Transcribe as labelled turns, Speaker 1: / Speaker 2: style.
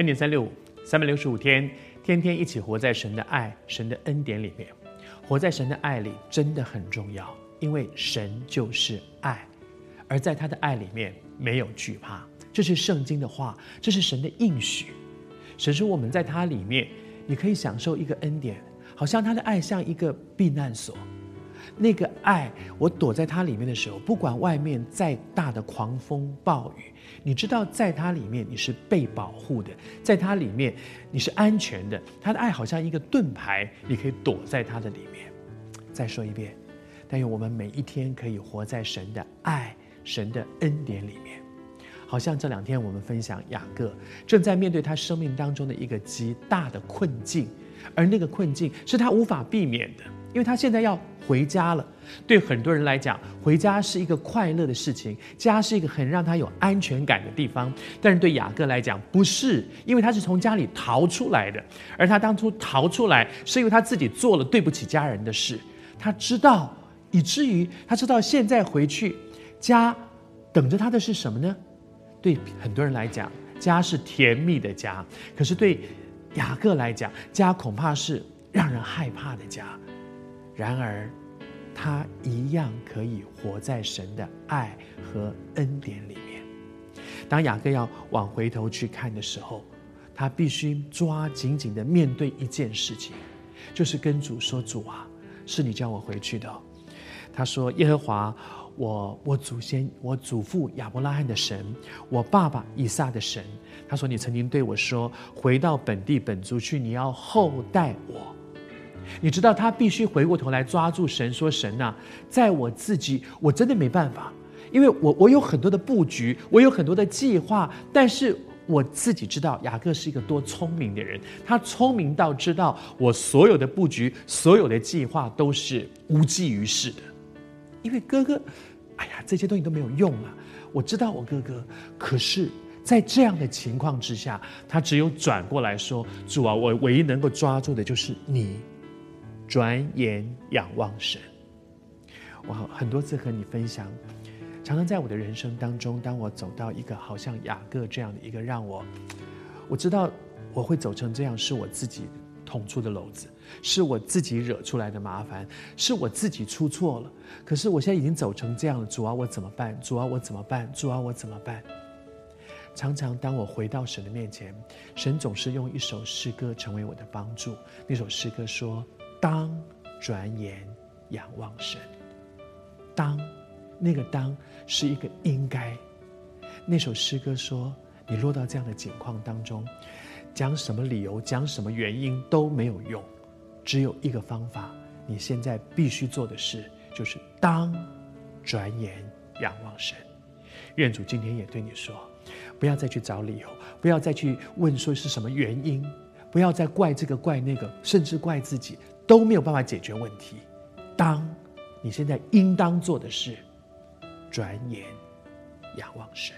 Speaker 1: 恩典三六五，三百六十五天，天天一起活在神的爱、神的恩典里面。活在神的爱里真的很重要，因为神就是爱，而在他的爱里面没有惧怕。这是圣经的话，这是神的应许。神说我们在他里面，你可以享受一个恩典，好像他的爱像一个避难所。那个爱，我躲在它里面的时候，不管外面再大的狂风暴雨，你知道，在它里面你是被保护的，在它里面你是安全的。他的爱好像一个盾牌，你可以躲在它的里面。再说一遍，但愿我们每一天可以活在神的爱、神的恩典里面。好像这两天我们分享雅各正在面对他生命当中的一个极大的困境，而那个困境是他无法避免的。因为他现在要回家了，对很多人来讲，回家是一个快乐的事情，家是一个很让他有安全感的地方。但是对雅各来讲，不是，因为他是从家里逃出来的，而他当初逃出来，是因为他自己做了对不起家人的事。他知道，以至于他知道现在回去，家等着他的是什么呢？对很多人来讲，家是甜蜜的家，可是对雅各来讲，家恐怕是让人害怕的家。然而，他一样可以活在神的爱和恩典里面。当雅各要往回头去看的时候，他必须抓紧紧的面对一件事情，就是跟主说：“主啊，是你叫我回去的。”他说：“耶和华，我我祖先我祖父亚伯拉罕的神，我爸爸以撒的神。”他说：“你曾经对我说，回到本地本族去，你要厚待我。”你知道他必须回过头来抓住神，说：“神呐，在我自己，我真的没办法，因为我我有很多的布局，我有很多的计划，但是我自己知道雅各是一个多聪明的人，他聪明到知道我所有的布局、所有的计划都是无济于事的，因为哥哥，哎呀，这些东西都没有用啊！我知道我哥哥，可是，在这样的情况之下，他只有转过来说：主啊，我唯一能够抓住的就是你。”转眼仰望神，我很多次和你分享，常常在我的人生当中，当我走到一个好像雅各这样的一个让我，我知道我会走成这样，是我自己捅出的篓子，是我自己惹出来的麻烦，是我自己出错了。可是我现在已经走成这样了，主啊，我怎么办？主啊，我怎么办？主啊，我怎么办？常常当我回到神的面前，神总是用一首诗歌成为我的帮助。那首诗歌说。当转眼仰望神，当那个当是一个应该。那首诗歌说：“你落到这样的境况当中，讲什么理由，讲什么原因都没有用，只有一个方法。你现在必须做的事就是当转眼仰望神。愿主今天也对你说：不要再去找理由，不要再去问说是什么原因，不要再怪这个怪那个，甚至怪自己。”都没有办法解决问题。当你现在应当做的是，转眼仰望神。